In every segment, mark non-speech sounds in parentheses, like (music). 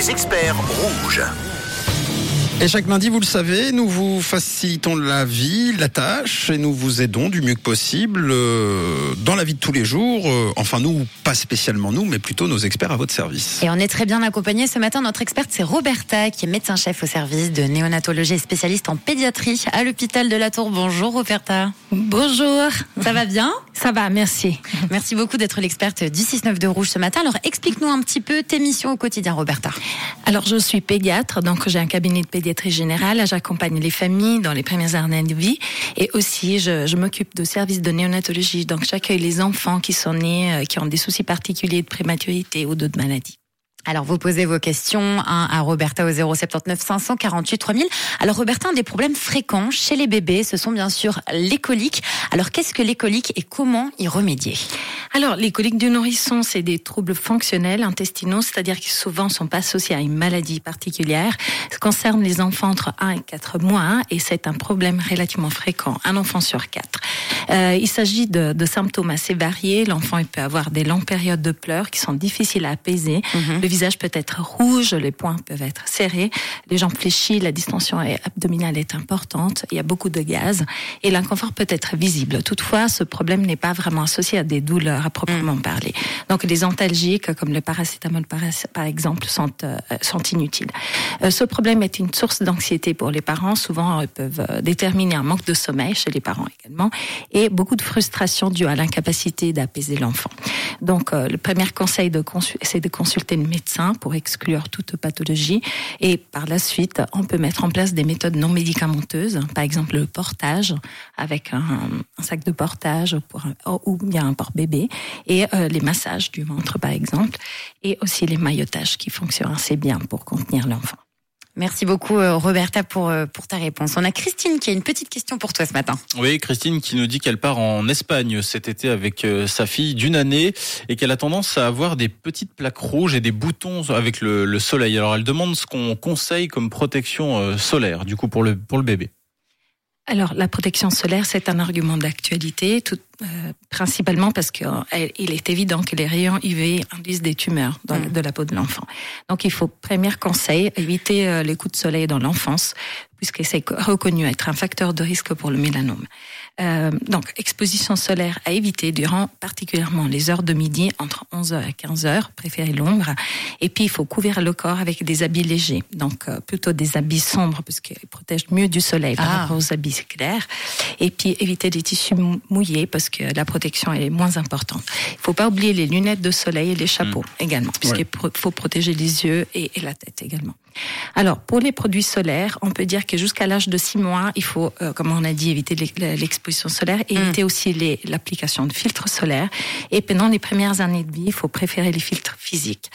Les experts rouges. Et chaque lundi, vous le savez, nous vous facilitons la vie, la tâche, et nous vous aidons du mieux que possible euh, dans la vie de tous les jours. Euh, enfin, nous, pas spécialement nous, mais plutôt nos experts à votre service. Et on est très bien accompagnés ce matin. Notre experte, c'est Roberta, qui est médecin-chef au service de néonatologie et spécialiste en pédiatrie à l'hôpital de la Tour. Bonjour Roberta. Bonjour. Ça va bien? Ça va, merci. Merci beaucoup d'être l'experte du 6-9 de Rouge ce matin. Alors, explique-nous un petit peu tes missions au quotidien, Roberta. Alors, je suis pédiatre, donc j'ai un cabinet de pédiatrie générale. J'accompagne les familles dans les premières années de vie. Et aussi, je, je m'occupe de services de néonatologie. Donc, j'accueille les enfants qui sont nés, euh, qui ont des soucis particuliers de prématurité ou d'autres maladies. Alors vous posez vos questions hein, à Roberta au 079 548 3000. Alors Roberta, un des problèmes fréquents chez les bébés, ce sont bien sûr les coliques. Alors qu'est-ce que les coliques et comment y remédier? Alors les coliques du nourrisson, c'est des troubles fonctionnels intestinaux, c'est-à-dire qui souvent sont pas associés à une maladie particulière. Ça concerne les enfants entre 1 et 4 mois et c'est un problème relativement fréquent, un enfant sur 4. Euh, il s'agit de, de, symptômes assez variés. L'enfant il peut avoir des longues périodes de pleurs qui sont difficiles à apaiser. Le visage peut être rouge, les poings peuvent être serrés, les jambes fléchies, la distension abdominale est importante, il y a beaucoup de gaz et l'inconfort peut être visible. Toutefois, ce problème n'est pas vraiment associé à des douleurs à proprement Mm. parler. Donc les antalgiques comme le paracétamol par exemple sont, euh, sont inutiles. Euh, ce problème est une source d'anxiété pour les parents. Souvent, ils peuvent euh, déterminer un manque de sommeil chez les parents également et beaucoup de frustration due à l'incapacité d'apaiser l'enfant. Donc, euh, le premier conseil c'est de consulter le médecin pour exclure toute pathologie. Et par la suite, on peut mettre en place des méthodes non médicamenteuses, par exemple le portage avec un, sac de portage pour un, ou bien un porte-bébé et euh, les massages du ventre, par exemple, et aussi les maillotages qui fonctionnent assez bien pour contenir l'enfant. Merci beaucoup euh, Roberta pour, euh, pour ta réponse. On a Christine qui a une petite question pour toi ce matin. Oui, Christine qui nous dit qu'elle part en Espagne cet été avec euh, sa fille d'une année et qu'elle a tendance à avoir des petites plaques rouges et des boutons avec le, le soleil. Alors elle demande ce qu'on conseille comme protection solaire du coup pour le, pour le bébé. Alors, la protection solaire, c'est un argument d'actualité, tout, euh, principalement parce qu'il est évident que les rayons UV induisent des tumeurs dans, mmh. de la peau de l'enfant. Donc, il faut, premier conseil, éviter euh, les coups de soleil dans l'enfance, puisque c'est reconnu être un facteur de risque pour le mélanome. Euh, donc, exposition solaire à éviter durant particulièrement les heures de midi, entre 11h et 15h, préférez l'ombre. Et puis, il faut couvrir le corps avec des habits légers, donc euh, plutôt des habits sombres, puisqu'ils protègent mieux du soleil par ah. rapport aux habits clairs. Et puis, éviter des tissus mouillés, parce que la protection est moins importante. Il faut pas oublier les lunettes de soleil et les chapeaux mmh. également, puisqu'il ouais. faut protéger les yeux et, et la tête également. Alors, pour les produits solaires, on peut dire que jusqu'à l'âge de 6 mois, il faut, euh, comme on a dit, éviter l'exposition solaire et mmh. éviter aussi l'application de filtres solaires. Et pendant les premières années de vie, il faut préférer les filtres physiques.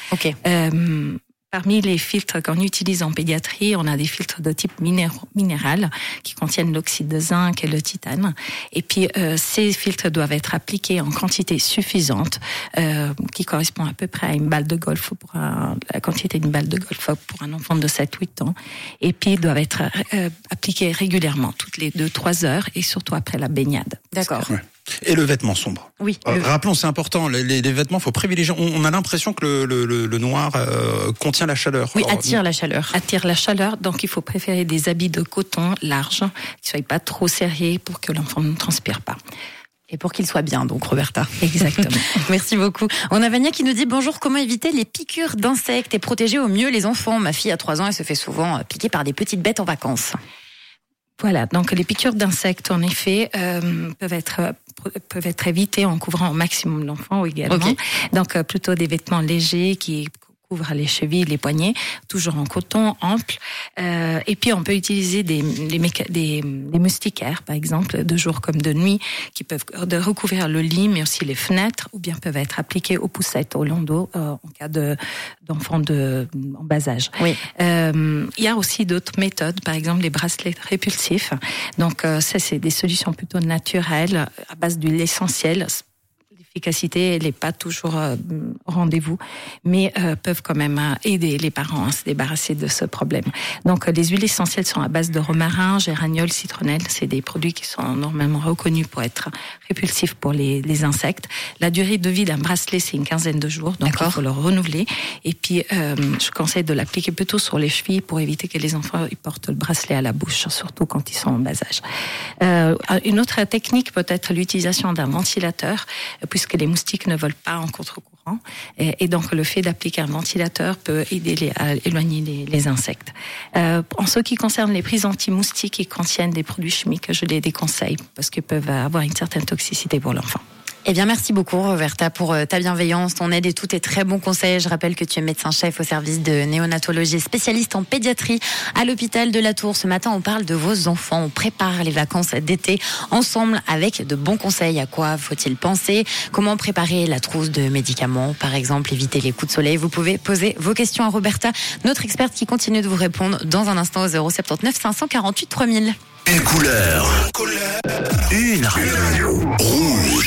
Euh, Parmi les filtres qu'on utilise en pédiatrie, on a des filtres de type minéral qui contiennent l'oxyde de zinc et le titane. Et puis, euh, ces filtres doivent être appliqués en quantité suffisante, euh, qui correspond à peu près à une balle de golf pour un, la quantité d'une balle de golf pour un enfant de 7-8 ans. Et puis, ils doivent être euh, appliqués régulièrement, toutes les 2-3 heures, et surtout après la baignade. D'accord. Et le vêtement sombre. Oui. Euh, rappelons, c'est important. Les, les, les vêtements, faut privilégier. On, on a l'impression que le, le, le, le noir euh, contient la chaleur. Oui, attire la chaleur. Attire la chaleur. Donc, il faut préférer des habits de coton larges, qui soient pas trop serrés pour que l'enfant ne transpire pas. Et pour qu'il soit bien, donc Roberta. Exactement. (laughs) Merci beaucoup. On a Vania qui nous dit bonjour, comment éviter les piqûres d'insectes et protéger au mieux les enfants? Ma fille a 3 ans, elle se fait souvent piquer par des petites bêtes en vacances. Voilà, donc les piqûres d'insectes, en effet, euh, peuvent être peuvent être évitées en couvrant au maximum l'enfant également. Okay. Donc euh, plutôt des vêtements légers qui couvrent les chevilles, les poignets, toujours en coton ample. Euh, et puis on peut utiliser des, des, des, des, moustiquaires, par exemple, de jour comme de nuit, qui peuvent recouvrir le lit, mais aussi les fenêtres, ou bien peuvent être appliqués aux poussettes, au landau, euh, en cas de d'enfants de en bas âge. Oui. Euh, il y a aussi d'autres méthodes, par exemple les bracelets répulsifs. Donc euh, ça, c'est des solutions plutôt naturelles à base de l'essentiel l'efficacité n'est pas toujours euh, rendez-vous, mais euh, peuvent quand même euh, aider les parents à se débarrasser de ce problème. Donc les huiles essentielles sont à base de romarin, géraniol, citronnelle. C'est des produits qui sont normalement reconnus pour être répulsifs pour les, les insectes. La durée de vie d'un bracelet, c'est une quinzaine de jours, donc il faut le renouveler. Et puis, euh, je conseille de l'appliquer plutôt sur les chevilles pour éviter que les enfants ils portent le bracelet à la bouche, surtout quand ils sont en bas âge. Euh, une autre technique peut être l'utilisation d'un ventilateur, puisque les moustiques ne volent pas en contre-courant. Et, donc, le fait d'appliquer un ventilateur peut aider à éloigner les, insectes. Euh, en ce qui concerne les prises anti-moustiques qui contiennent des produits chimiques, je les déconseille parce qu'ils peuvent avoir une certaine toxicité pour l'enfant. Eh bien, merci beaucoup, Roberta, pour euh, ta bienveillance, ton aide et tous tes très bons conseils. Je rappelle que tu es médecin-chef au service de néonatologie, spécialiste en pédiatrie à l'hôpital de la Tour. Ce matin, on parle de vos enfants. On prépare les vacances d'été ensemble avec de bons conseils. À quoi faut-il penser? Comment préparer la trousse de médicaments, par exemple, éviter les coups de soleil Vous pouvez poser vos questions à Roberta, notre experte qui continue de vous répondre dans un instant au 079 548 3000. Une couleur. Une radio. Rouge.